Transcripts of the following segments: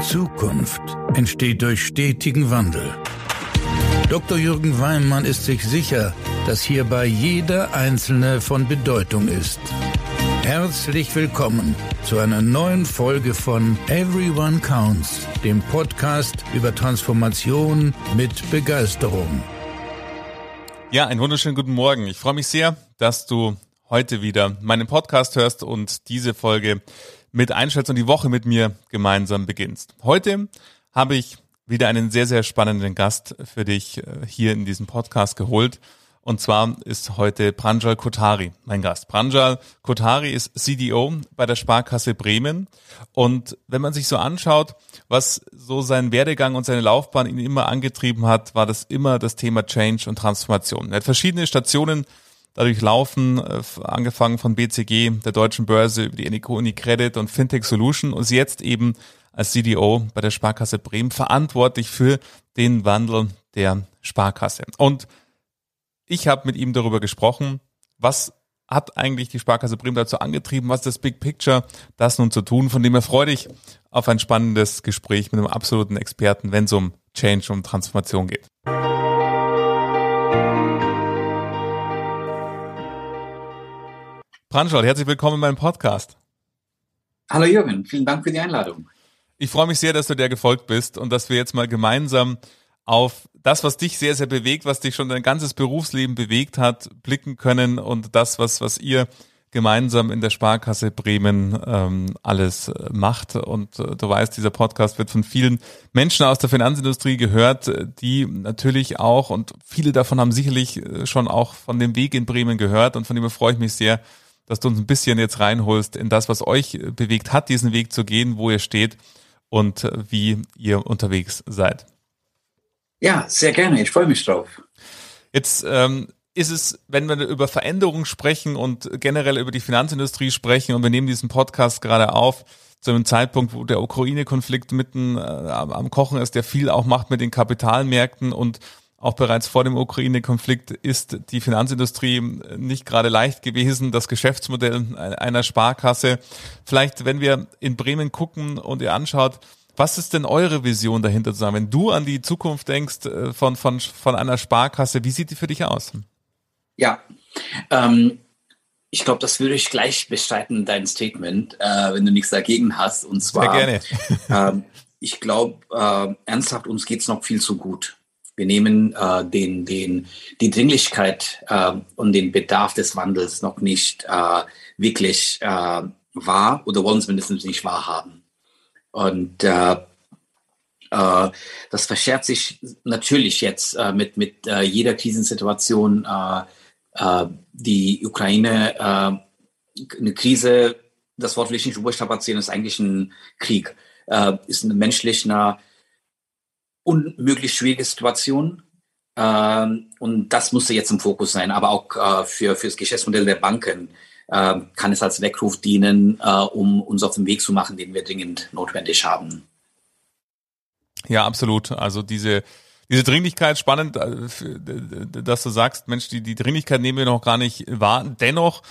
Zukunft entsteht durch stetigen Wandel. Dr. Jürgen Weimann ist sich sicher, dass hierbei jeder Einzelne von Bedeutung ist. Herzlich willkommen zu einer neuen Folge von Everyone Counts, dem Podcast über Transformation mit Begeisterung. Ja, einen wunderschönen guten Morgen. Ich freue mich sehr, dass du heute wieder meinen Podcast hörst und diese Folge mit einschätzt und die Woche mit mir gemeinsam beginnst. Heute habe ich wieder einen sehr, sehr spannenden Gast für dich äh, hier in diesem Podcast geholt. Und zwar ist heute Pranjal Kotari mein Gast. Pranjal Kotari ist CDO bei der Sparkasse Bremen. Und wenn man sich so anschaut, was so sein Werdegang und seine Laufbahn ihn immer angetrieben hat, war das immer das Thema Change und Transformation. Er hat verschiedene Stationen dadurch laufen, äh, angefangen von BCG, der deutschen Börse, über die Unicredit und Fintech Solution und jetzt eben als CDO bei der Sparkasse Bremen verantwortlich für den Wandel der Sparkasse. Und ich habe mit ihm darüber gesprochen, was hat eigentlich die Sparkasse Bremen dazu angetrieben, was das Big Picture, das nun zu tun, von dem er freue dich auf ein spannendes Gespräch mit einem absoluten Experten, wenn es um Change, um Transformation geht. Pranschal, herzlich willkommen in meinem Podcast. Hallo Jürgen, vielen Dank für die Einladung. Ich freue mich sehr, dass du der gefolgt bist und dass wir jetzt mal gemeinsam auf das, was dich sehr, sehr bewegt, was dich schon dein ganzes Berufsleben bewegt hat, blicken können und das, was, was ihr gemeinsam in der Sparkasse Bremen ähm, alles äh, macht. Und äh, du weißt, dieser Podcast wird von vielen Menschen aus der Finanzindustrie gehört, die natürlich auch, und viele davon haben sicherlich äh, schon auch von dem Weg in Bremen gehört. Und von dem freue ich mich sehr, dass du uns ein bisschen jetzt reinholst in das, was euch bewegt hat, diesen Weg zu gehen, wo ihr steht und äh, wie ihr unterwegs seid. Ja, sehr gerne. Ich freue mich drauf. Jetzt ähm, ist es, wenn wir über Veränderungen sprechen und generell über die Finanzindustrie sprechen und wir nehmen diesen Podcast gerade auf, zu einem Zeitpunkt, wo der Ukraine-Konflikt mitten äh, am Kochen ist, der viel auch macht mit den Kapitalmärkten und auch bereits vor dem Ukraine-Konflikt ist die Finanzindustrie nicht gerade leicht gewesen, das Geschäftsmodell einer Sparkasse. Vielleicht, wenn wir in Bremen gucken und ihr anschaut, was ist denn eure Vision dahinter zusammen? Wenn du an die Zukunft denkst äh, von, von, von einer Sparkasse, wie sieht die für dich aus? Ja, ähm, ich glaube, das würde ich gleich bestreiten, dein Statement, äh, wenn du nichts dagegen hast. Und zwar, Sehr gerne. äh, ich glaube, äh, ernsthaft, uns geht's noch viel zu gut. Wir nehmen äh, den, den, die Dringlichkeit äh, und den Bedarf des Wandels noch nicht äh, wirklich äh, wahr oder wollen es mindestens nicht wahrhaben. Und äh, äh, das verschärft sich natürlich jetzt mit, mit jeder Krisensituation. Die Ukraine, eine Krise, das Wort will ich nicht überstrapazieren, ist eigentlich ein Krieg, ist eine menschliche, unmöglich schwierige Situation. Ähm, und das musste jetzt im Fokus sein. Aber auch äh, für, für das Geschäftsmodell der Banken äh, kann es als Weckruf dienen, äh, um uns auf den Weg zu machen, den wir dringend notwendig haben. Ja, absolut. Also diese, diese Dringlichkeit, spannend, äh, dass du sagst, Mensch, die, die Dringlichkeit nehmen wir noch gar nicht wahr. Dennoch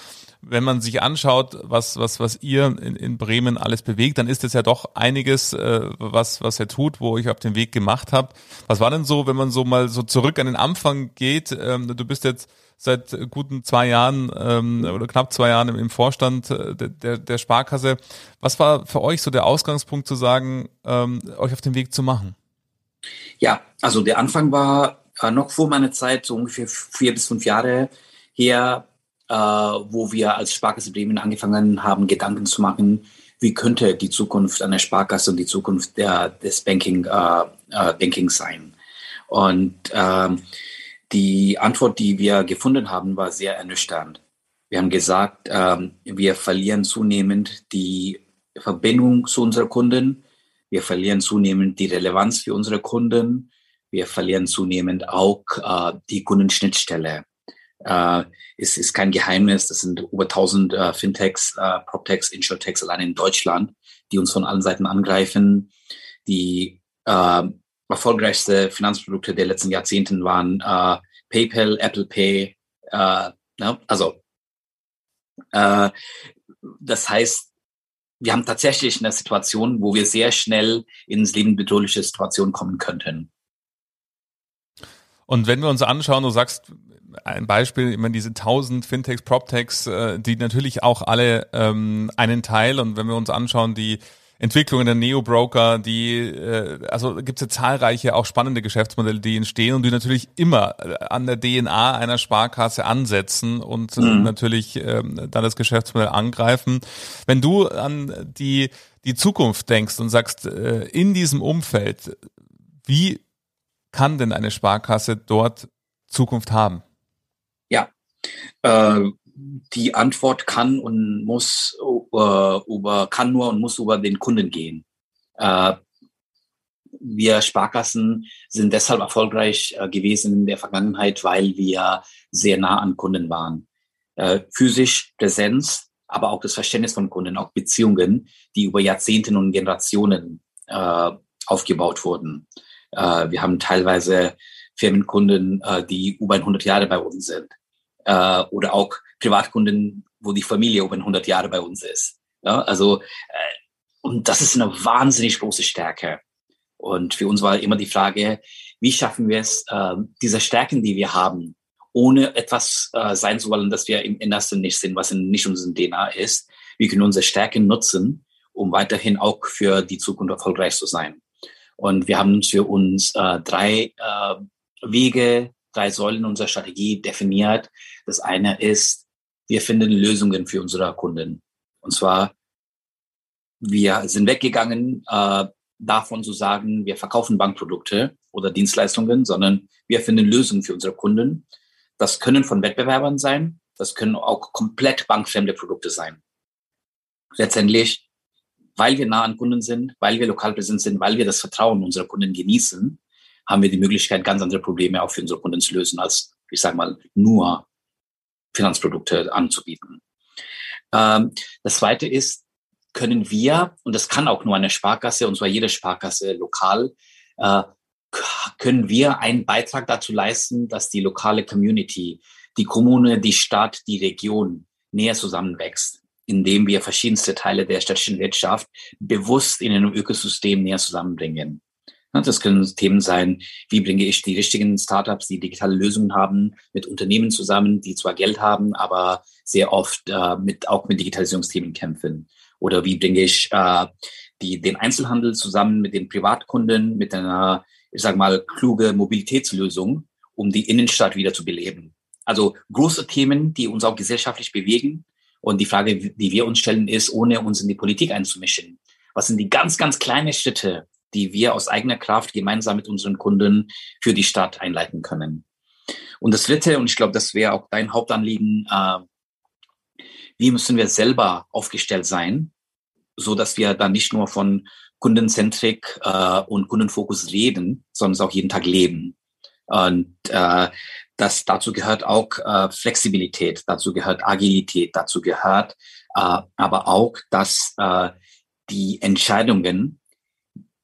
wenn man sich anschaut, was, was, was ihr in, in Bremen alles bewegt, dann ist es ja doch einiges, äh, was, was er tut, wo ich auf den Weg gemacht habe. Was war denn so, wenn man so mal so zurück an den Anfang geht? Ähm, du bist jetzt seit guten zwei Jahren ähm, oder knapp zwei Jahren im, im Vorstand äh, der, der Sparkasse. Was war für euch so der Ausgangspunkt zu sagen, ähm, euch auf den Weg zu machen? Ja, also der Anfang war äh, noch vor meiner Zeit, so ungefähr vier bis fünf Jahre her, äh, wo wir als Sparkasse Bremen angefangen haben, Gedanken zu machen, wie könnte die Zukunft einer Sparkasse und die Zukunft der, des Banking, äh, äh, Banking sein. Und ähm, die Antwort, die wir gefunden haben, war sehr ernüchternd. Wir haben gesagt, ähm, wir verlieren zunehmend die Verbindung zu unseren Kunden, wir verlieren zunehmend die Relevanz für unsere Kunden, wir verlieren zunehmend auch äh, die Kundenschnittstelle. Äh, ist, ist kein Geheimnis. Das sind über 1000 äh, Fintechs, äh, PropTechs, Insurtechs allein in Deutschland, die uns von allen Seiten angreifen. Die äh, erfolgreichste Finanzprodukte der letzten Jahrzehnten waren äh, PayPal, Apple Pay. Äh, ne? Also äh, das heißt, wir haben tatsächlich eine Situation, wo wir sehr schnell ins lebensbedrohliche Situation kommen könnten. Und wenn wir uns anschauen, du sagst, ein Beispiel, immer diese 1000 Fintechs, PropTechs, äh, die natürlich auch alle ähm, einen Teil und wenn wir uns anschauen, die Entwicklungen der Neo-Broker, die, äh, also gibt es ja zahlreiche auch spannende Geschäftsmodelle, die entstehen und die natürlich immer äh, an der DNA einer Sparkasse ansetzen und äh, mhm. natürlich ähm, dann das Geschäftsmodell angreifen. Wenn du an die, die Zukunft denkst und sagst, äh, in diesem Umfeld, wie kann denn eine Sparkasse dort Zukunft haben? Ja, äh, die Antwort kann und muss äh, über, kann nur und muss über den Kunden gehen. Äh, wir Sparkassen sind deshalb erfolgreich äh, gewesen in der Vergangenheit, weil wir sehr nah an Kunden waren. Äh, physisch Präsenz, aber auch das Verständnis von Kunden, auch Beziehungen, die über Jahrzehnte und Generationen äh, aufgebaut wurden. Äh, wir haben teilweise Firmenkunden, die über 100 Jahre bei uns sind. Oder auch Privatkunden, wo die Familie über 100 Jahre bei uns ist. Ja, also, äh, und das ist eine wahnsinnig große Stärke. Und für uns war immer die Frage, wie schaffen wir es, äh, diese Stärken, die wir haben, ohne etwas äh, sein zu wollen, dass wir im Innersten nicht sind, was in, nicht unserem DNA ist. Wir können unsere Stärken nutzen, um weiterhin auch für die Zukunft erfolgreich zu sein. Und wir haben für uns äh, drei äh, Wege, drei Säulen unserer Strategie definiert. Das eine ist, wir finden Lösungen für unsere Kunden. Und zwar, wir sind weggegangen, äh, davon zu sagen, wir verkaufen Bankprodukte oder Dienstleistungen, sondern wir finden Lösungen für unsere Kunden. Das können von Wettbewerbern sein, das können auch komplett bankfremde Produkte sein. Letztendlich, weil wir nah an Kunden sind, weil wir lokal präsent sind, weil wir das Vertrauen unserer Kunden genießen, haben wir die Möglichkeit, ganz andere Probleme auch für unsere Kunden zu lösen, als, ich sage mal, nur Finanzprodukte anzubieten. Ähm, das zweite ist, können wir, und das kann auch nur eine Sparkasse, und zwar jede Sparkasse lokal, äh, können wir einen Beitrag dazu leisten, dass die lokale Community, die Kommune, die Stadt, die Region näher zusammenwächst, indem wir verschiedenste Teile der städtischen Wirtschaft bewusst in einem Ökosystem näher zusammenbringen. Das können Themen sein, wie bringe ich die richtigen Startups, die digitale Lösungen haben, mit Unternehmen zusammen, die zwar Geld haben, aber sehr oft äh, mit, auch mit Digitalisierungsthemen kämpfen. Oder wie bringe ich äh, die, den Einzelhandel zusammen mit den Privatkunden, mit einer, ich sage mal, kluge Mobilitätslösung, um die Innenstadt wieder zu beleben. Also große Themen, die uns auch gesellschaftlich bewegen. Und die Frage, die wir uns stellen, ist, ohne uns in die Politik einzumischen. Was sind die ganz, ganz kleinen Schritte, die wir aus eigener Kraft gemeinsam mit unseren Kunden für die Stadt einleiten können. Und das Dritte, und ich glaube, das wäre auch dein Hauptanliegen, äh, wie müssen wir selber aufgestellt sein, so dass wir dann nicht nur von Kundenzentrik äh, und Kundenfokus reden, sondern es auch jeden Tag leben. Und äh, das dazu gehört auch äh, Flexibilität, dazu gehört Agilität, dazu gehört äh, aber auch, dass äh, die Entscheidungen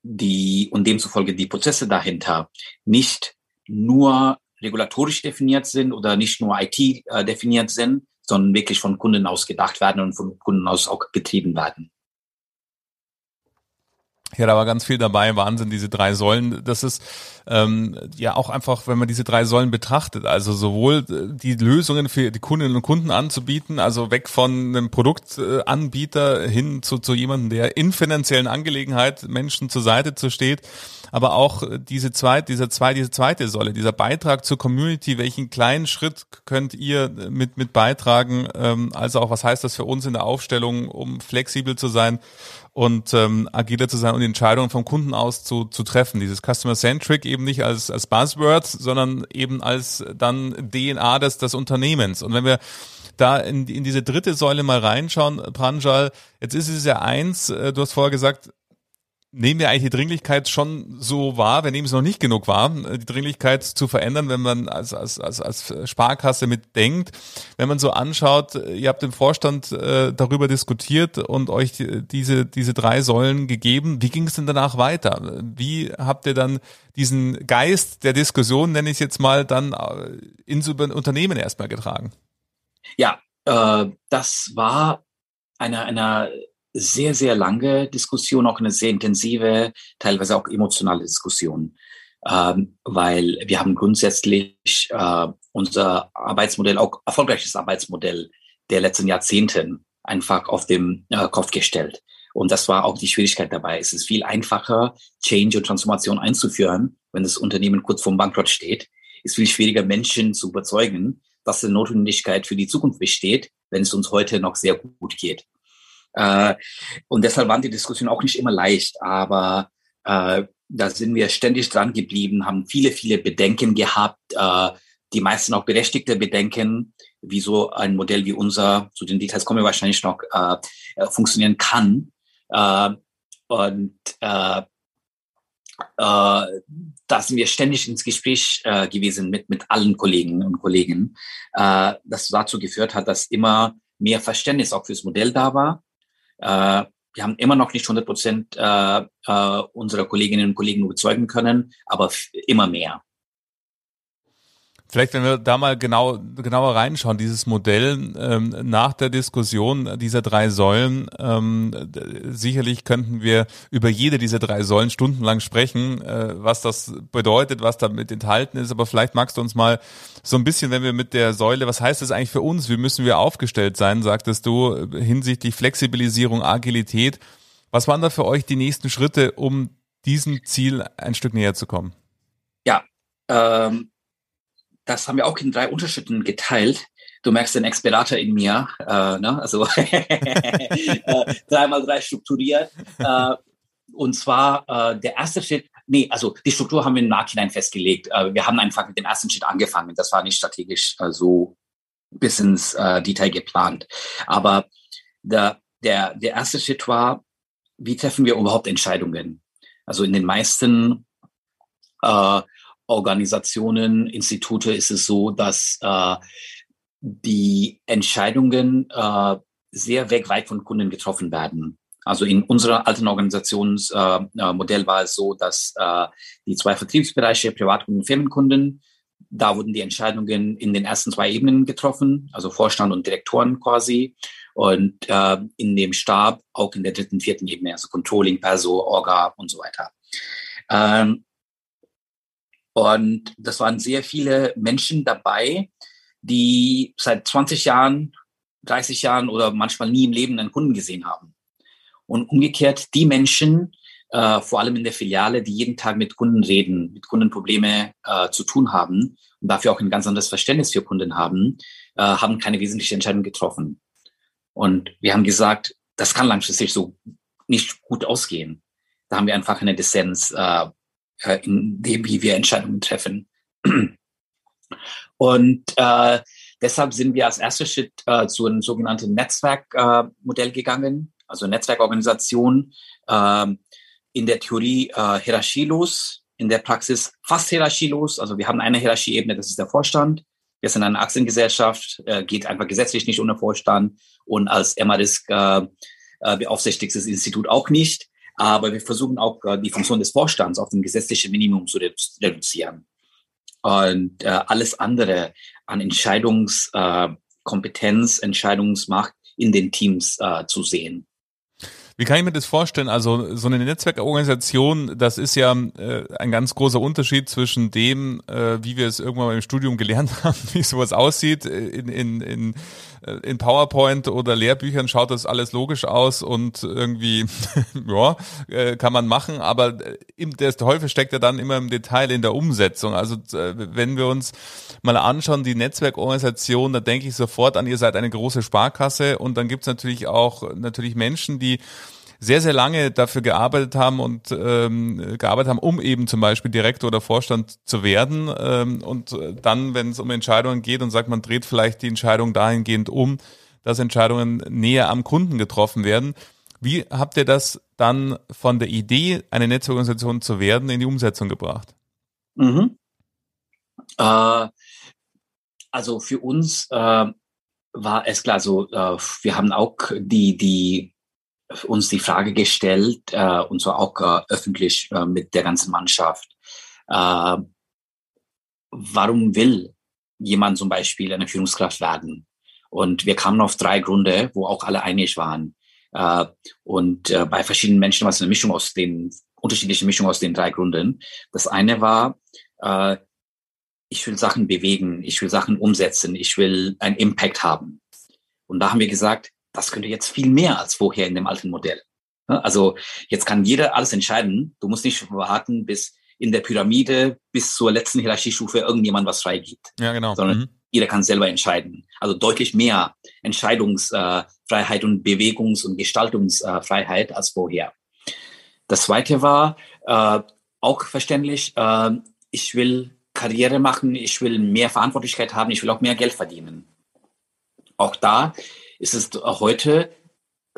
die und demzufolge die Prozesse dahinter nicht nur regulatorisch definiert sind oder nicht nur IT äh, definiert sind, sondern wirklich von Kunden aus gedacht werden und von Kunden aus auch getrieben werden. Ja, da war ganz viel dabei, Wahnsinn, diese drei Säulen. Das ist ähm, ja auch einfach, wenn man diese drei Säulen betrachtet, also sowohl äh, die Lösungen für die Kundinnen und Kunden anzubieten, also weg von einem Produktanbieter hin zu, zu jemandem, der in finanziellen Angelegenheit Menschen zur Seite zu steht, aber auch diese zweite, dieser zwei, diese zweite Säule, dieser Beitrag zur Community, welchen kleinen Schritt könnt ihr mit, mit beitragen, ähm, also auch was heißt das für uns in der Aufstellung, um flexibel zu sein und ähm, agiler zu sein und die Entscheidungen vom Kunden aus zu, zu treffen. Dieses Customer-Centric eben nicht als, als Buzzword, sondern eben als dann DNA des, des Unternehmens. Und wenn wir da in, in diese dritte Säule mal reinschauen, Pranjal, jetzt ist es ja eins, äh, du hast vorher gesagt, nehmen wir eigentlich die Dringlichkeit schon so wahr, wenn eben es noch nicht genug war, die Dringlichkeit zu verändern, wenn man als, als, als, als Sparkasse mitdenkt. Wenn man so anschaut, ihr habt im Vorstand äh, darüber diskutiert und euch diese, diese drei Säulen gegeben. Wie ging es denn danach weiter? Wie habt ihr dann diesen Geist der Diskussion, nenne ich es jetzt mal, dann äh, ins Unternehmen erstmal getragen? Ja, äh, das war eine, eine sehr, sehr lange Diskussion, auch eine sehr intensive, teilweise auch emotionale Diskussion, ähm, weil wir haben grundsätzlich äh, unser Arbeitsmodell, auch erfolgreiches Arbeitsmodell der letzten Jahrzehnten einfach auf den äh, Kopf gestellt. Und das war auch die Schwierigkeit dabei. Es ist viel einfacher, Change und Transformation einzuführen, wenn das Unternehmen kurz vorm Bankrott steht. Es ist viel schwieriger, Menschen zu überzeugen, dass eine Notwendigkeit für die Zukunft besteht, wenn es uns heute noch sehr gut geht. Äh, und deshalb waren die Diskussionen auch nicht immer leicht, aber äh, da sind wir ständig dran geblieben, haben viele, viele Bedenken gehabt, äh, die meisten auch berechtigte Bedenken, wie so ein Modell wie unser, zu den Details kommen wir wahrscheinlich noch, äh funktionieren kann. Äh, und äh, äh, da sind wir ständig ins Gespräch äh, gewesen mit, mit allen Kollegen und Kollegen, äh, das dazu geführt hat, dass immer mehr Verständnis auch fürs Modell da war. Äh, wir haben immer noch nicht 100 Prozent äh, äh, unserer Kolleginnen und Kollegen überzeugen können, aber immer mehr. Vielleicht, wenn wir da mal genau, genauer reinschauen, dieses Modell ähm, nach der Diskussion dieser drei Säulen, ähm, sicherlich könnten wir über jede dieser drei Säulen stundenlang sprechen, äh, was das bedeutet, was damit enthalten ist. Aber vielleicht magst du uns mal so ein bisschen, wenn wir mit der Säule, was heißt das eigentlich für uns? Wie müssen wir aufgestellt sein, sagtest du, hinsichtlich Flexibilisierung, Agilität. Was waren da für euch die nächsten Schritte, um diesem Ziel ein Stück näher zu kommen? Ja, ähm das haben wir auch in drei Unterschriften geteilt. Du merkst den Experator in mir, äh, ne? also äh, dreimal drei strukturiert. Äh, und zwar äh, der erste Schritt, nee, also die Struktur haben wir im Nachhinein festgelegt. Äh, wir haben einfach mit dem ersten Schritt angefangen. Das war nicht strategisch äh, so bis ins äh, Detail geplant. Aber der, der, der erste Schritt war, wie treffen wir überhaupt Entscheidungen? Also in den meisten äh, Organisationen, Institute ist es so, dass äh, die Entscheidungen äh, sehr weit von Kunden getroffen werden. Also in unserer alten Organisationsmodell äh, war es so, dass äh, die zwei Vertriebsbereiche, Privatkunden und Firmenkunden, da wurden die Entscheidungen in den ersten zwei Ebenen getroffen, also Vorstand und Direktoren quasi. Und äh, in dem Stab auch in der dritten, vierten Ebene, also Controlling, Perso, Orga und so weiter. Ähm, und das waren sehr viele Menschen dabei, die seit 20 Jahren, 30 Jahren oder manchmal nie im Leben einen Kunden gesehen haben. Und umgekehrt die Menschen, äh, vor allem in der Filiale, die jeden Tag mit Kunden reden, mit Kundenprobleme äh, zu tun haben und dafür auch ein ganz anderes Verständnis für Kunden haben, äh, haben keine wesentliche Entscheidung getroffen. Und wir haben gesagt, das kann langfristig so nicht gut ausgehen. Da haben wir einfach eine Dissens äh, in dem, wie wir Entscheidungen treffen. Und äh, deshalb sind wir als erster Schritt äh, zu einem sogenannten Netzwerkmodell äh, gegangen, also Netzwerkorganisation, äh, in der Theorie äh, hierarchielos, in der Praxis fast hierarchielos. Also wir haben eine Hierarchieebene, das ist der Vorstand. Wir sind eine Aktiengesellschaft, äh, geht einfach gesetzlich nicht ohne Vorstand und als MRISC äh, äh, beaufsichtigtes Institut auch nicht. Aber wir versuchen auch äh, die Funktion des Vorstands auf dem gesetzlichen Minimum zu reduzieren. Und äh, alles andere an Entscheidungskompetenz, äh, Entscheidungsmacht in den Teams äh, zu sehen. Wie kann ich mir das vorstellen? Also so eine Netzwerkorganisation, das ist ja äh, ein ganz großer Unterschied zwischen dem, äh, wie wir es irgendwann im Studium gelernt haben, wie sowas aussieht. In, in, in, äh, in PowerPoint oder Lehrbüchern schaut das alles logisch aus und irgendwie, ja, äh, kann man machen, aber äh, im, der Teufel steckt ja dann immer im Detail in der Umsetzung. Also äh, wenn wir uns mal anschauen, die Netzwerkorganisation, da denke ich sofort an, ihr seid eine große Sparkasse und dann gibt's natürlich auch natürlich Menschen, die sehr, sehr lange dafür gearbeitet haben und ähm, gearbeitet haben, um eben zum Beispiel Direktor oder Vorstand zu werden. Ähm, und dann, wenn es um Entscheidungen geht und sagt, man dreht vielleicht die Entscheidung dahingehend um, dass Entscheidungen näher am Kunden getroffen werden. Wie habt ihr das dann von der Idee, eine Netzorganisation zu werden, in die Umsetzung gebracht? Mhm. Äh, also für uns äh, war es klar, so äh, wir haben auch die die uns die Frage gestellt, äh, und zwar auch äh, öffentlich äh, mit der ganzen Mannschaft, äh, warum will jemand zum Beispiel eine Führungskraft werden? Und wir kamen auf drei Gründe, wo auch alle einig waren. Äh, und äh, bei verschiedenen Menschen war es eine Mischung aus den, unterschiedliche Mischung aus den drei Gründen. Das eine war, äh, ich will Sachen bewegen, ich will Sachen umsetzen, ich will einen Impact haben. Und da haben wir gesagt, das könnte jetzt viel mehr als vorher in dem alten Modell. Also jetzt kann jeder alles entscheiden. Du musst nicht warten, bis in der Pyramide bis zur letzten Hierarchiestufe irgendjemand was freigibt. Ja, genau. Sondern mhm. jeder kann selber entscheiden. Also deutlich mehr Entscheidungsfreiheit und Bewegungs- und Gestaltungsfreiheit als vorher. Das zweite war äh, auch verständlich, äh, ich will Karriere machen, ich will mehr Verantwortlichkeit haben, ich will auch mehr Geld verdienen. Auch da ist es heute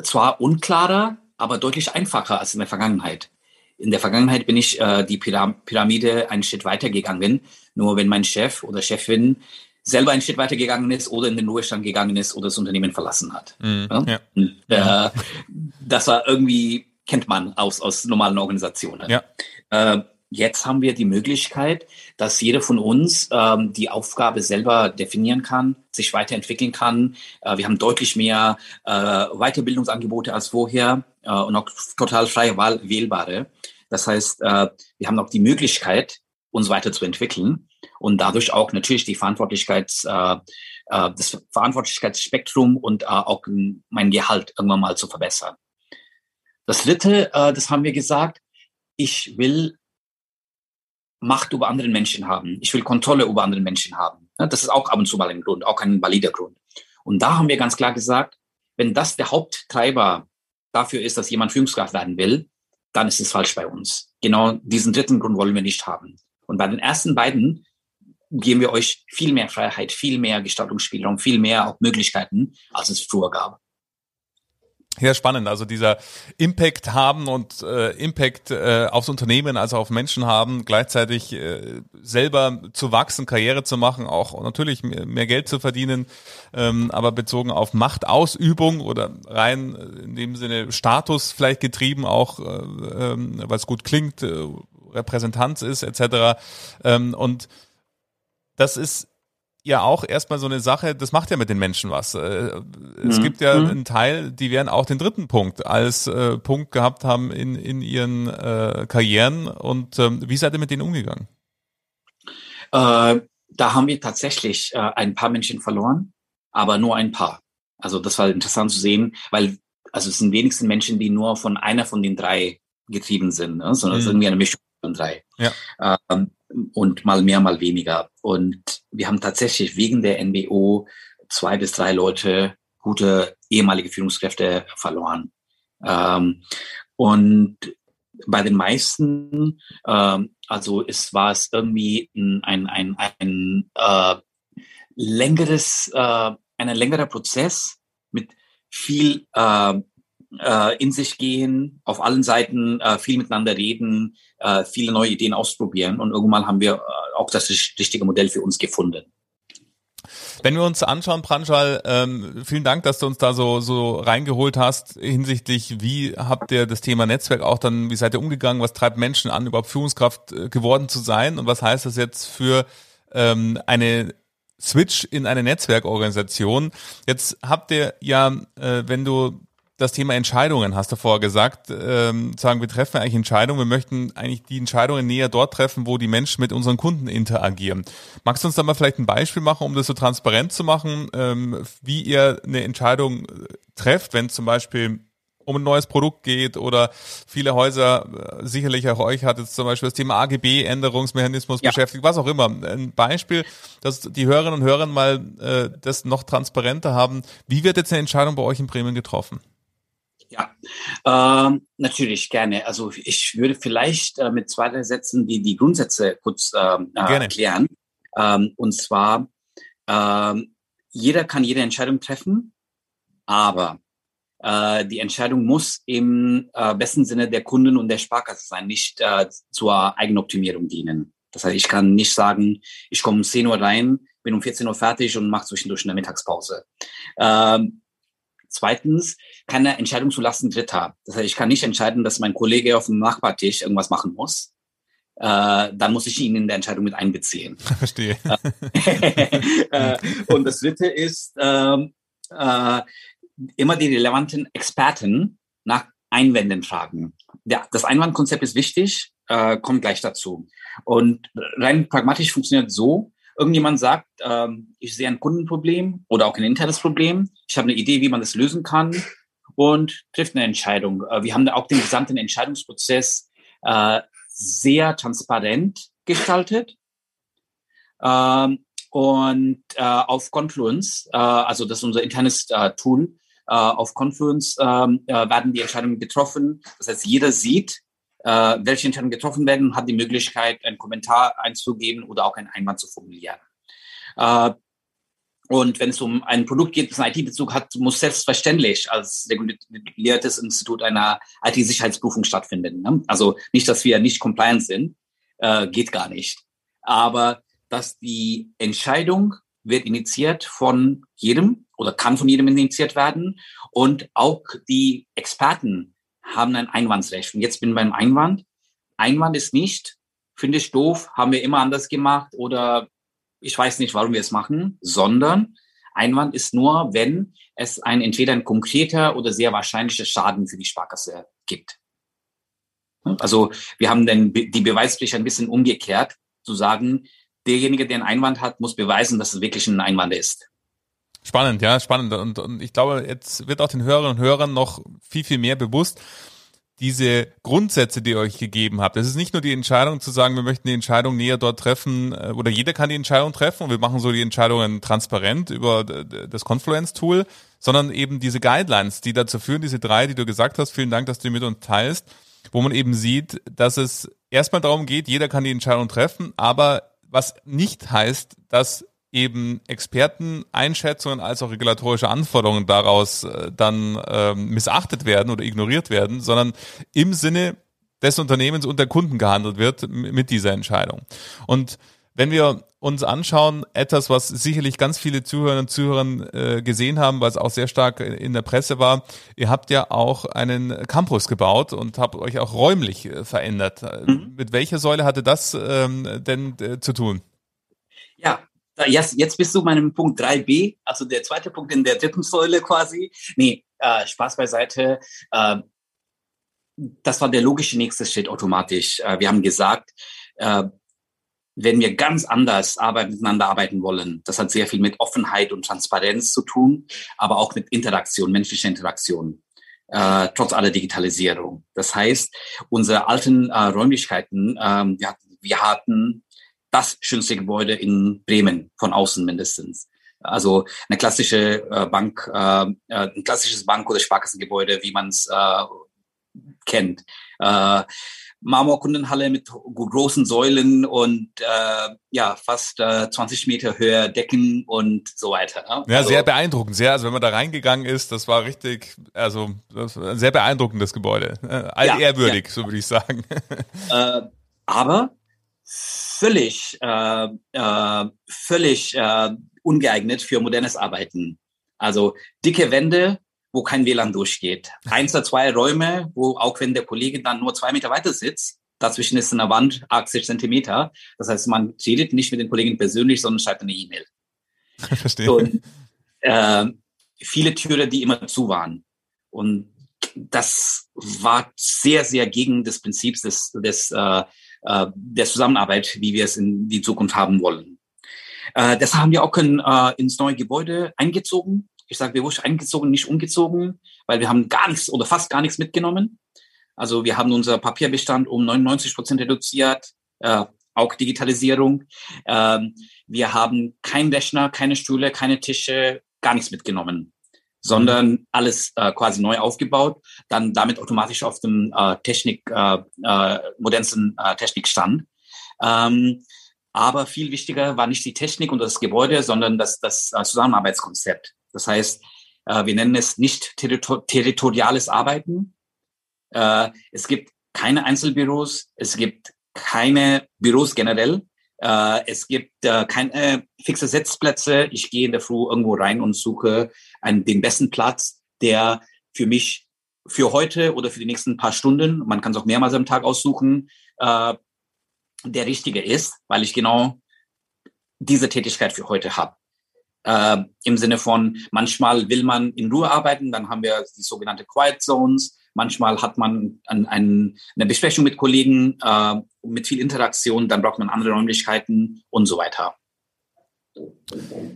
zwar unklarer, aber deutlich einfacher als in der Vergangenheit. In der Vergangenheit bin ich äh, die Pyramide einen Schritt weitergegangen. Nur wenn mein Chef oder Chefin selber einen Schritt weitergegangen ist oder in den Ruhestand gegangen ist oder das Unternehmen verlassen hat. Mhm, ja? Ja. Äh, das war irgendwie, kennt man aus, aus normalen Organisationen. Ja. Äh, Jetzt haben wir die Möglichkeit, dass jeder von uns ähm, die Aufgabe selber definieren kann, sich weiterentwickeln kann. Äh, wir haben deutlich mehr äh, Weiterbildungsangebote als vorher äh, und auch total freie Wahl wählbare. Das heißt, äh, wir haben auch die Möglichkeit, uns weiterzuentwickeln und dadurch auch natürlich die Verantwortlichkeits, äh, äh, das Verantwortlichkeitsspektrum und äh, auch mein Gehalt irgendwann mal zu verbessern. Das dritte, äh, das haben wir gesagt, ich will Macht über andere Menschen haben. Ich will Kontrolle über andere Menschen haben. Das ist auch ab und zu mal ein Grund, auch ein valider Grund. Und da haben wir ganz klar gesagt, wenn das der Haupttreiber dafür ist, dass jemand Führungskraft werden will, dann ist es falsch bei uns. Genau diesen dritten Grund wollen wir nicht haben. Und bei den ersten beiden geben wir euch viel mehr Freiheit, viel mehr Gestaltungsspielraum, viel mehr auch Möglichkeiten, als es früher gab. Ja, spannend. Also dieser Impact haben und äh, Impact äh, aufs Unternehmen, also auf Menschen haben, gleichzeitig äh, selber zu wachsen, Karriere zu machen, auch natürlich mehr, Geld zu verdienen, ähm, aber bezogen auf Machtausübung oder rein in dem Sinne Status vielleicht getrieben, auch äh, ähm, es gut klingt, äh, Repräsentanz ist etc. Ähm, und das ist ja auch erstmal so eine Sache, das macht ja mit den Menschen was. Äh, es mhm. gibt ja mhm. einen Teil, die werden auch den dritten Punkt als äh, Punkt gehabt haben in, in ihren äh, Karrieren. Und ähm, wie seid ihr mit denen umgegangen? Äh, da haben wir tatsächlich äh, ein paar Menschen verloren, aber nur ein paar. Also das war interessant zu sehen, weil also es sind wenigsten Menschen, die nur von einer von den drei getrieben sind, ne? sondern mhm. es ist mhm. irgendwie eine Mischung von drei. Ja. Ähm, und mal mehr, mal weniger. Und wir haben tatsächlich wegen der NBO zwei bis drei Leute, gute ehemalige Führungskräfte verloren. Ähm, und bei den meisten, ähm, also es war es irgendwie ein, ein, ein, äh, längeres, äh, ein längerer Prozess mit viel äh, äh, in sich gehen, auf allen Seiten äh, viel miteinander reden, äh, viele neue Ideen ausprobieren und irgendwann haben wir äh, auch das richtige Modell für uns gefunden. Wenn wir uns anschauen, Pranjal, ähm, vielen Dank, dass du uns da so, so reingeholt hast hinsichtlich, wie habt ihr das Thema Netzwerk auch dann, wie seid ihr umgegangen, was treibt Menschen an, überhaupt Führungskraft äh, geworden zu sein und was heißt das jetzt für ähm, eine Switch in eine Netzwerkorganisation. Jetzt habt ihr ja, äh, wenn du das Thema Entscheidungen, hast du vorher gesagt, ähm, sagen, wir treffen eigentlich Entscheidungen, wir möchten eigentlich die Entscheidungen näher dort treffen, wo die Menschen mit unseren Kunden interagieren. Magst du uns da mal vielleicht ein Beispiel machen, um das so transparent zu machen, ähm, wie ihr eine Entscheidung äh, trefft, wenn zum Beispiel um ein neues Produkt geht oder viele Häuser, äh, sicherlich auch euch hat jetzt zum Beispiel das Thema AGB-Änderungsmechanismus ja. beschäftigt, was auch immer. Ein Beispiel, dass die Hörerinnen und Hörer mal äh, das noch transparenter haben. Wie wird jetzt eine Entscheidung bei euch in Bremen getroffen? Ja, ähm, natürlich gerne. Also ich würde vielleicht äh, mit zwei, drei Sätzen die, die Grundsätze kurz ähm, äh, erklären. Ähm, und zwar, ähm, jeder kann jede Entscheidung treffen, aber äh, die Entscheidung muss im äh, besten Sinne der Kunden und der Sparkasse sein, nicht äh, zur Eigenoptimierung dienen. Das heißt, ich kann nicht sagen, ich komme um 10 Uhr rein, bin um 14 Uhr fertig und mache zwischendurch eine Mittagspause. Ähm, Zweitens, keine Entscheidung zu lassen Dritter. Das heißt, ich kann nicht entscheiden, dass mein Kollege auf dem Nachbartisch irgendwas machen muss. Äh, dann muss ich ihn in der Entscheidung mit einbeziehen. Verstehe. äh, und das Dritte ist, ähm, äh, immer die relevanten Experten nach Einwänden fragen. Ja, das Einwandkonzept ist wichtig, äh, kommt gleich dazu. Und rein pragmatisch funktioniert so, irgendjemand sagt, ähm, ich sehe ein Kundenproblem oder auch ein internes Problem, ich habe eine Idee, wie man das lösen kann und trifft eine Entscheidung. Äh, wir haben auch den gesamten Entscheidungsprozess äh, sehr transparent gestaltet. Ähm, und äh, auf Confluence, äh, also das ist unser internes äh, Tool, äh, auf Confluence ähm, äh, werden die Entscheidungen getroffen. Das heißt, jeder sieht, äh, welche Entscheidungen getroffen werden und hat die Möglichkeit, einen Kommentar einzugeben oder auch einen Einwand zu formulieren. Äh, und wenn es um ein Produkt geht, das einen IT-Bezug hat, muss selbstverständlich als reguliertes Institut einer IT-Sicherheitsprüfung stattfinden. Ne? Also nicht, dass wir nicht compliant sind, äh, geht gar nicht. Aber dass die Entscheidung wird initiiert von jedem oder kann von jedem initiiert werden und auch die Experten haben ein Einwandsrecht. Und jetzt bin ich beim Einwand. Einwand ist nicht, finde ich doof, haben wir immer anders gemacht oder ich weiß nicht, warum wir es machen, sondern Einwand ist nur, wenn es ein entweder ein konkreter oder sehr wahrscheinlicher Schaden für die Sparkasse gibt. Also wir haben dann die Beweispflicht ein bisschen umgekehrt, zu sagen, derjenige, der einen Einwand hat, muss beweisen, dass es wirklich ein Einwand ist. Spannend, ja, spannend. Und, und ich glaube, jetzt wird auch den Hörerinnen und Hörern noch viel, viel mehr bewusst, diese Grundsätze, die ihr euch gegeben habt. Es ist nicht nur die Entscheidung zu sagen, wir möchten die Entscheidung näher dort treffen, äh, oder jeder kann die Entscheidung treffen und wir machen so die Entscheidungen transparent über das Confluence-Tool, sondern eben diese Guidelines, die dazu führen, diese drei, die du gesagt hast, vielen Dank, dass du die mit uns teilst, wo man eben sieht, dass es erstmal darum geht, jeder kann die Entscheidung treffen, aber was nicht heißt, dass eben Experteneinschätzungen als auch regulatorische Anforderungen daraus äh, dann ähm, missachtet werden oder ignoriert werden, sondern im Sinne des Unternehmens und der Kunden gehandelt wird mit dieser Entscheidung. Und wenn wir uns anschauen, etwas, was sicherlich ganz viele Zuhörerinnen und Zuhörer äh, gesehen haben, weil es auch sehr stark in der Presse war, ihr habt ja auch einen Campus gebaut und habt euch auch räumlich äh, verändert. Mhm. Mit welcher Säule hatte das ähm, denn äh, zu tun? Ja, Jetzt, jetzt bist du meinem Punkt 3b, also der zweite Punkt in der dritten Säule quasi. Nee, äh, Spaß beiseite. Äh, das war der logische nächste Schritt automatisch. Äh, wir haben gesagt, äh, wenn wir ganz anders arbeiten, miteinander arbeiten wollen, das hat sehr viel mit Offenheit und Transparenz zu tun, aber auch mit Interaktion, menschlicher Interaktion. Äh, trotz aller Digitalisierung. Das heißt, unsere alten äh, Räumlichkeiten, ähm, wir, hatten, wir hatten das schönste Gebäude in Bremen, von außen mindestens. Also eine klassische äh, Bank, äh, äh ein klassisches Bank- oder Sparkassengebäude, wie man es kennt. Marmorkundenhalle mit großen Säulen und äh, ja fast äh, 20 Meter Höhe Decken und so weiter. Ne? Ja, also, sehr beeindruckend. Sehr, also wenn man da reingegangen ist, das war richtig, also ein sehr beeindruckendes Gebäude. Äh, all ehrwürdig, ja. so würde ich sagen. Äh, aber völlig, äh, äh, völlig äh, ungeeignet für modernes Arbeiten. Also dicke Wände, wo kein WLAN durchgeht. Eins oder zwei Räume, wo auch wenn der Kollege dann nur zwei Meter weiter sitzt, dazwischen ist eine Wand 80 Zentimeter. Das heißt, man redet nicht mit den Kollegen persönlich, sondern schreibt eine E-Mail. Verstehe. Und, äh, viele Türen, die immer zu waren. Und das war sehr, sehr gegen das Prinzip des, des äh, äh, der Zusammenarbeit, wie wir es in die Zukunft haben wollen. Äh, deshalb haben wir auch in, äh, ins neue Gebäude eingezogen. Ich sage bewusst eingezogen, nicht umgezogen, weil wir haben gar nichts oder fast gar nichts mitgenommen. Also wir haben unser Papierbestand um 99 Prozent reduziert, äh, auch Digitalisierung. Ähm, wir haben keinen Rechner, keine Stühle, keine Tische, gar nichts mitgenommen sondern alles äh, quasi neu aufgebaut, dann damit automatisch auf dem äh, Technik, äh, äh, modernsten äh, Technikstand. Ähm, aber viel wichtiger war nicht die Technik und das Gebäude, sondern das, das äh, Zusammenarbeitskonzept. Das heißt, äh, wir nennen es nicht territor territoriales Arbeiten. Äh, es gibt keine Einzelbüros, es gibt keine Büros generell, äh, es gibt äh, keine fixe Sitzplätze. Ich gehe in der Früh irgendwo rein und suche einen, den besten Platz, der für mich für heute oder für die nächsten paar Stunden, man kann es auch mehrmals am Tag aussuchen, äh, der richtige ist, weil ich genau diese Tätigkeit für heute habe. Äh, Im Sinne von, manchmal will man in Ruhe arbeiten, dann haben wir die sogenannte Quiet Zones. Manchmal hat man ein, ein, eine Besprechung mit Kollegen äh, mit viel Interaktion, dann braucht man andere Räumlichkeiten und so weiter.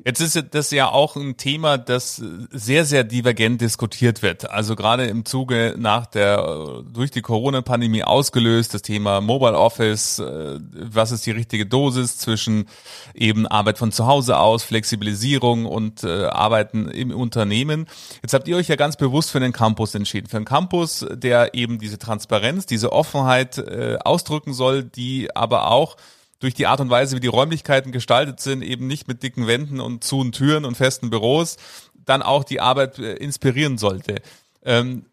Jetzt ist das ja auch ein Thema, das sehr, sehr divergent diskutiert wird. Also gerade im Zuge nach der, durch die Corona-Pandemie ausgelöst, das Thema Mobile Office, äh, was ist die richtige Dosis zwischen eben Arbeit von zu Hause aus, Flexibilisierung und äh, Arbeiten im Unternehmen. Jetzt habt ihr euch ja ganz bewusst für einen Campus entschieden. Für einen Campus, der eben diese Transparenz, diese Offenheit äh, ausdrücken soll, die aber auch durch die Art und Weise, wie die Räumlichkeiten gestaltet sind, eben nicht mit dicken Wänden und zu und Türen und festen Büros, dann auch die Arbeit äh, inspirieren sollte. Ähm,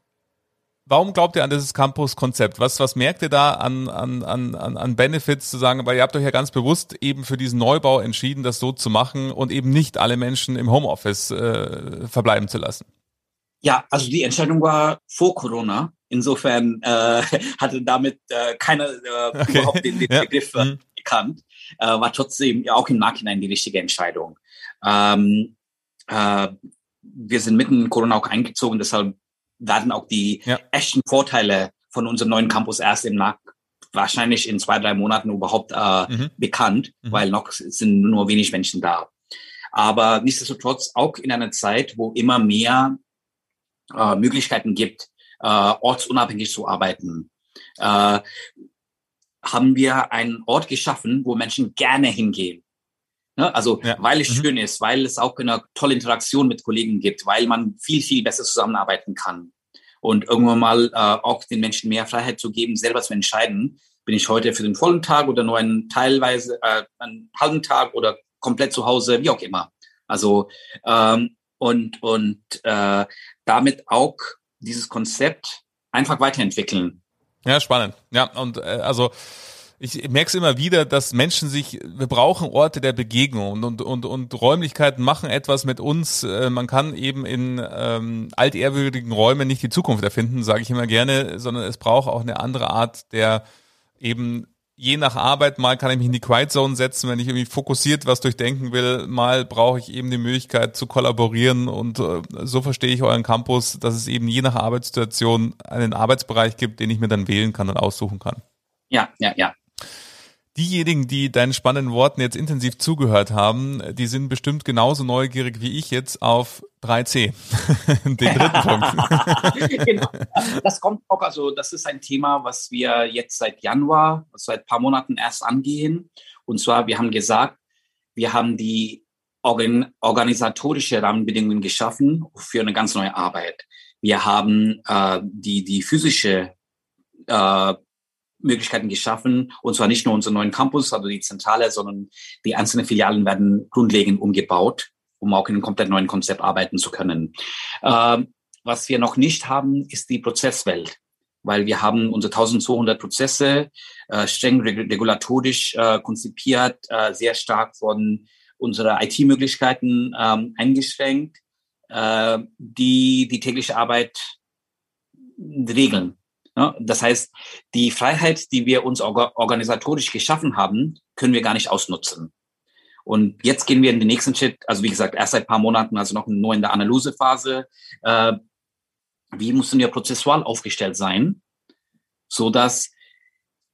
warum glaubt ihr an dieses Campus-Konzept? Was, was merkt ihr da an, an, an, an Benefits zu sagen? Weil ihr habt euch ja ganz bewusst eben für diesen Neubau entschieden, das so zu machen und eben nicht alle Menschen im Homeoffice äh, verbleiben zu lassen. Ja, also die Entscheidung war vor Corona. Insofern äh, hatte damit äh, keiner äh, okay. überhaupt den, den ja. Begriff äh, mhm bekannt, äh, war trotzdem auch im Nachhinein die richtige Entscheidung. Ähm, äh, wir sind mitten in Corona auch eingezogen, deshalb werden auch die ja. echten Vorteile von unserem neuen Campus erst im Nach wahrscheinlich in zwei, drei Monaten überhaupt äh, mhm. bekannt, mhm. weil noch sind nur wenig Menschen da. Aber nichtsdestotrotz auch in einer Zeit, wo immer mehr äh, Möglichkeiten gibt, äh, ortsunabhängig zu arbeiten. Äh, haben wir einen Ort geschaffen, wo Menschen gerne hingehen. Ne? Also ja. weil es mhm. schön ist, weil es auch eine tolle Interaktion mit Kollegen gibt, weil man viel, viel besser zusammenarbeiten kann. Und irgendwann mal äh, auch den Menschen mehr Freiheit zu geben, selber zu entscheiden, bin ich heute für den vollen Tag oder nur einen teilweise, äh, einen halben Tag oder komplett zu Hause, wie auch immer. Also ähm, und, und äh, damit auch dieses Konzept einfach weiterentwickeln. Ja, spannend. Ja, und äh, also ich merke es immer wieder, dass Menschen sich, wir brauchen Orte der Begegnung und, und, und Räumlichkeiten machen etwas mit uns. Äh, man kann eben in ähm, altehrwürdigen Räumen nicht die Zukunft erfinden, sage ich immer gerne, sondern es braucht auch eine andere Art der eben je nach Arbeit, mal kann ich mich in die Quiet Zone setzen, wenn ich irgendwie fokussiert was durchdenken will, mal brauche ich eben die Möglichkeit zu kollaborieren und äh, so verstehe ich euren Campus, dass es eben je nach Arbeitssituation einen Arbeitsbereich gibt, den ich mir dann wählen kann und aussuchen kann. Ja, ja, ja. Diejenigen, die deinen spannenden Worten jetzt intensiv zugehört haben, die sind bestimmt genauso neugierig wie ich jetzt auf 3C, den dritten Punkt. genau. Das kommt auch, also das ist ein Thema, was wir jetzt seit Januar, also seit ein paar Monaten erst angehen. Und zwar, wir haben gesagt, wir haben die organ organisatorische Rahmenbedingungen geschaffen für eine ganz neue Arbeit. Wir haben äh, die, die physische äh, Möglichkeiten geschaffen. Und zwar nicht nur unser neuen Campus, also die Zentrale, sondern die einzelnen Filialen werden grundlegend umgebaut, um auch in einem komplett neuen Konzept arbeiten zu können. Ähm, was wir noch nicht haben, ist die Prozesswelt, weil wir haben unsere 1200 Prozesse äh, streng regulatorisch äh, konzipiert, äh, sehr stark von unserer IT-Möglichkeiten ähm, eingeschränkt, äh, die die tägliche Arbeit regeln. Das heißt, die Freiheit, die wir uns organisatorisch geschaffen haben, können wir gar nicht ausnutzen. Und jetzt gehen wir in den nächsten Schritt, also wie gesagt, erst seit ein paar Monaten, also noch nur in der Analysephase. Äh, wie müssen wir prozessual aufgestellt sein, so dass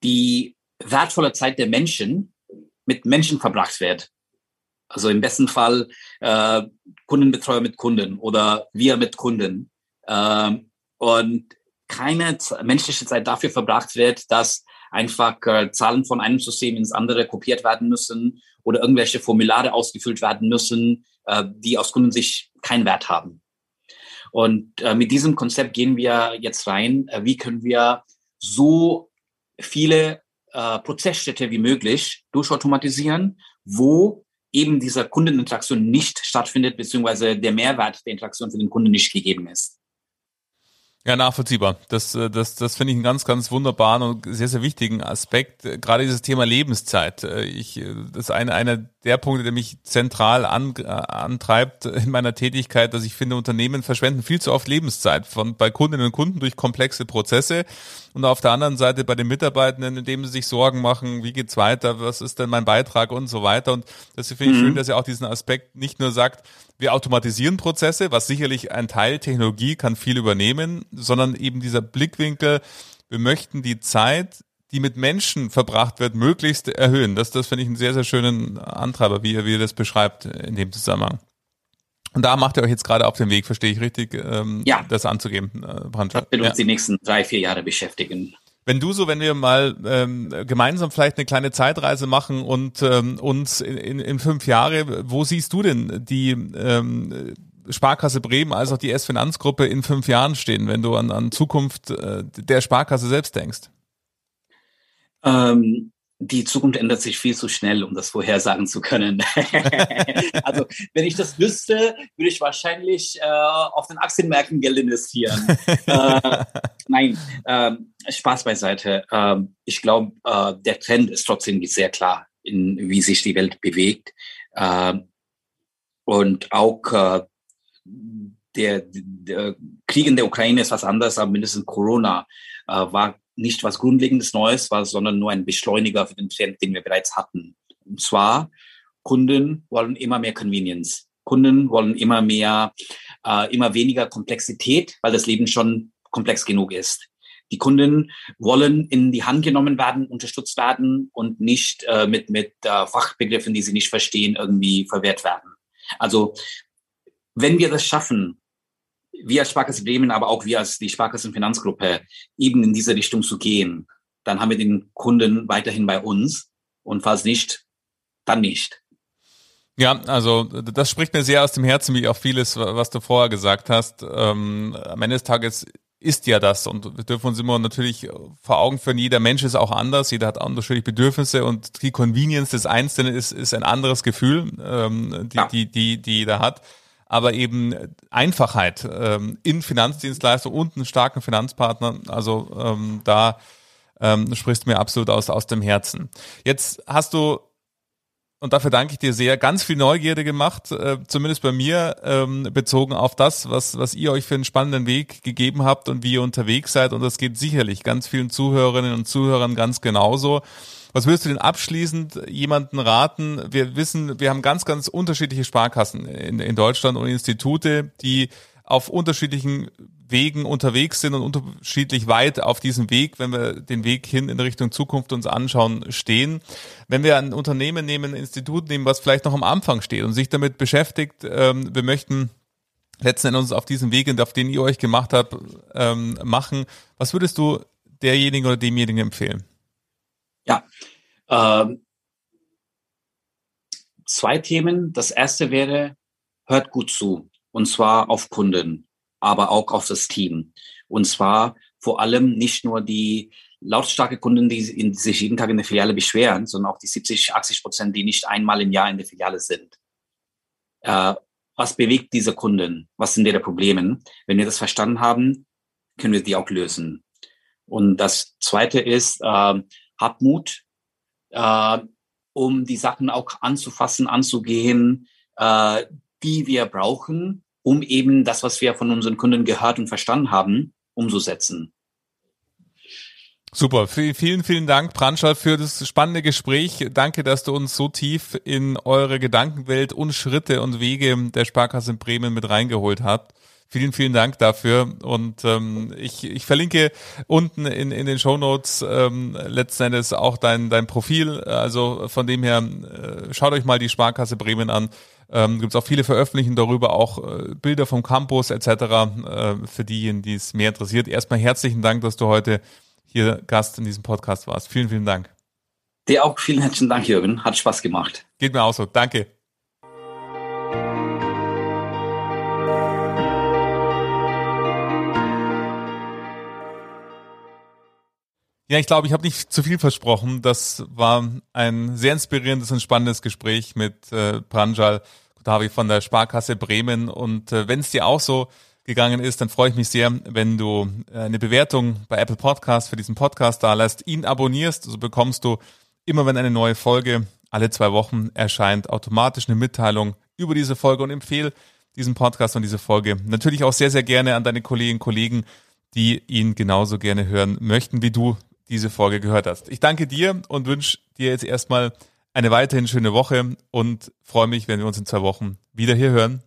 die wertvolle Zeit der Menschen mit Menschen verbracht wird? Also im besten Fall äh, Kundenbetreuer mit Kunden oder wir mit Kunden. Äh, und keine menschliche Zeit dafür verbracht wird, dass einfach äh, Zahlen von einem System ins andere kopiert werden müssen oder irgendwelche Formulare ausgefüllt werden müssen, äh, die aus Kundensicht keinen Wert haben. Und äh, mit diesem Konzept gehen wir jetzt rein. Äh, wie können wir so viele äh, Prozessschritte wie möglich durchautomatisieren, wo eben dieser Kundeninteraktion nicht stattfindet, beziehungsweise der Mehrwert der Interaktion für den Kunden nicht gegeben ist. Ja, nachvollziehbar. Das, äh, das, das finde ich einen ganz, ganz wunderbaren und sehr, sehr wichtigen Aspekt. Gerade dieses Thema Lebenszeit. Äh, ich, das ist eine, eine der Punkt, der mich zentral an, äh, antreibt in meiner Tätigkeit, dass ich finde, Unternehmen verschwenden viel zu oft Lebenszeit von bei Kundinnen und Kunden durch komplexe Prozesse und auf der anderen Seite bei den Mitarbeitenden, indem sie sich Sorgen machen, wie geht's weiter, was ist denn mein Beitrag und so weiter. Und das finde ich mhm. schön, dass er auch diesen Aspekt nicht nur sagt, wir automatisieren Prozesse, was sicherlich ein Teil Technologie kann viel übernehmen, sondern eben dieser Blickwinkel, wir möchten die Zeit die mit Menschen verbracht wird, möglichst erhöhen. Das, das finde ich einen sehr, sehr schönen Antreiber, wie ihr, wie ihr das beschreibt in dem Zusammenhang. Und da macht ihr euch jetzt gerade auf den Weg, verstehe ich richtig, ähm, ja. das anzugeben, äh, Brandschat. Das wird uns ja. die nächsten drei, vier Jahre beschäftigen. Wenn du so, wenn wir mal ähm, gemeinsam vielleicht eine kleine Zeitreise machen und ähm, uns in, in, in fünf Jahre, wo siehst du denn die ähm, Sparkasse Bremen als auch die S-Finanzgruppe in fünf Jahren stehen, wenn du an, an Zukunft äh, der Sparkasse selbst denkst? Ähm, die Zukunft ändert sich viel zu schnell, um das vorhersagen zu können. also, wenn ich das wüsste, würde ich wahrscheinlich äh, auf den Aktienmärkten Geld investieren. äh, nein, äh, Spaß beiseite. Äh, ich glaube, äh, der Trend ist trotzdem sehr klar, in, wie sich die Welt bewegt. Äh, und auch äh, der, der Krieg in der Ukraine ist was anderes, aber mindestens Corona äh, war nicht was Grundlegendes Neues war, sondern nur ein Beschleuniger für den Trend, den wir bereits hatten. Und zwar, Kunden wollen immer mehr Convenience. Kunden wollen immer mehr, äh, immer weniger Komplexität, weil das Leben schon komplex genug ist. Die Kunden wollen in die Hand genommen werden, unterstützt werden und nicht äh, mit, mit äh, Fachbegriffen, die sie nicht verstehen, irgendwie verwehrt werden. Also wenn wir das schaffen, wir als Sparkasse Bremen, aber auch wir als die Sparkassenfinanzgruppe eben in diese Richtung zu gehen, dann haben wir den Kunden weiterhin bei uns und falls nicht, dann nicht. Ja, also das spricht mir sehr aus dem Herzen, wie auch vieles, was du vorher gesagt hast. Ähm, am Ende des Tages ist ja das und wir dürfen uns immer natürlich vor Augen führen, jeder Mensch ist auch anders, jeder hat unterschiedliche Bedürfnisse und die Convenience des Einzelnen ist, ist ein anderes Gefühl, ähm, die, ja. die, die, die jeder hat aber eben Einfachheit ähm, in Finanzdienstleistungen und einen starken Finanzpartner. Also ähm, da ähm, sprichst du mir absolut aus, aus dem Herzen. Jetzt hast du und dafür danke ich dir sehr, ganz viel Neugierde gemacht, äh, zumindest bei mir, ähm, bezogen auf das, was, was ihr euch für einen spannenden Weg gegeben habt und wie ihr unterwegs seid. Und das geht sicherlich ganz vielen Zuhörerinnen und Zuhörern ganz genauso. Was würdest du denn abschließend jemanden raten? Wir wissen, wir haben ganz, ganz unterschiedliche Sparkassen in, in Deutschland und Institute, die auf unterschiedlichen Wegen unterwegs sind und unterschiedlich weit auf diesem Weg, wenn wir den Weg hin in Richtung Zukunft uns anschauen, stehen. Wenn wir ein Unternehmen nehmen, ein Institut nehmen, was vielleicht noch am Anfang steht und sich damit beschäftigt, ähm, wir möchten letzten Endes auf diesem Weg, auf den ihr euch gemacht habt, ähm, machen. Was würdest du derjenigen oder demjenigen empfehlen? Ja, ähm, zwei Themen. Das erste wäre, hört gut zu. Und zwar auf Kunden, aber auch auf das Team. Und zwar vor allem nicht nur die lautstarke Kunden, die sich jeden Tag in der Filiale beschweren, sondern auch die 70, 80 Prozent, die nicht einmal im Jahr in der Filiale sind. Äh, was bewegt diese Kunden? Was sind ihre Probleme? Wenn wir das verstanden haben, können wir die auch lösen. Und das Zweite ist, äh, hab Mut, äh, um die Sachen auch anzufassen, anzugehen, äh, die wir brauchen, um eben das, was wir von unseren Kunden gehört und verstanden haben, umzusetzen. Super, vielen, vielen Dank, Pranschal, für das spannende Gespräch. Danke, dass du uns so tief in eure Gedankenwelt und Schritte und Wege der Sparkasse in Bremen mit reingeholt habt. Vielen, vielen Dank dafür. Und ähm, ich, ich verlinke unten in, in den Show Notes ähm, letzten Endes auch dein, dein Profil. Also von dem her, äh, schaut euch mal die Sparkasse Bremen an. Ähm, Gibt es auch viele Veröffentlichungen darüber, auch äh, Bilder vom Campus etc. Äh, für diejenigen, die es mehr interessiert. Erstmal herzlichen Dank, dass du heute hier Gast in diesem Podcast warst. Vielen, vielen Dank. Dir auch vielen herzlichen Dank, Jürgen. Hat Spaß gemacht. Geht mir auch so. Danke. Ja, ich glaube, ich habe nicht zu viel versprochen. Das war ein sehr inspirierendes und spannendes Gespräch mit äh, Pranjal Davi von der Sparkasse Bremen. Und äh, wenn es dir auch so gegangen ist, dann freue ich mich sehr, wenn du äh, eine Bewertung bei Apple Podcast für diesen Podcast da lässt, ihn abonnierst, so bekommst du immer, wenn eine neue Folge alle zwei Wochen erscheint automatisch eine Mitteilung über diese Folge und empfehle diesen Podcast und diese Folge natürlich auch sehr, sehr gerne an deine Kolleginnen und Kollegen, die ihn genauso gerne hören möchten, wie du diese Folge gehört hast. Ich danke dir und wünsche dir jetzt erstmal eine weiterhin schöne Woche und freue mich, wenn wir uns in zwei Wochen wieder hier hören.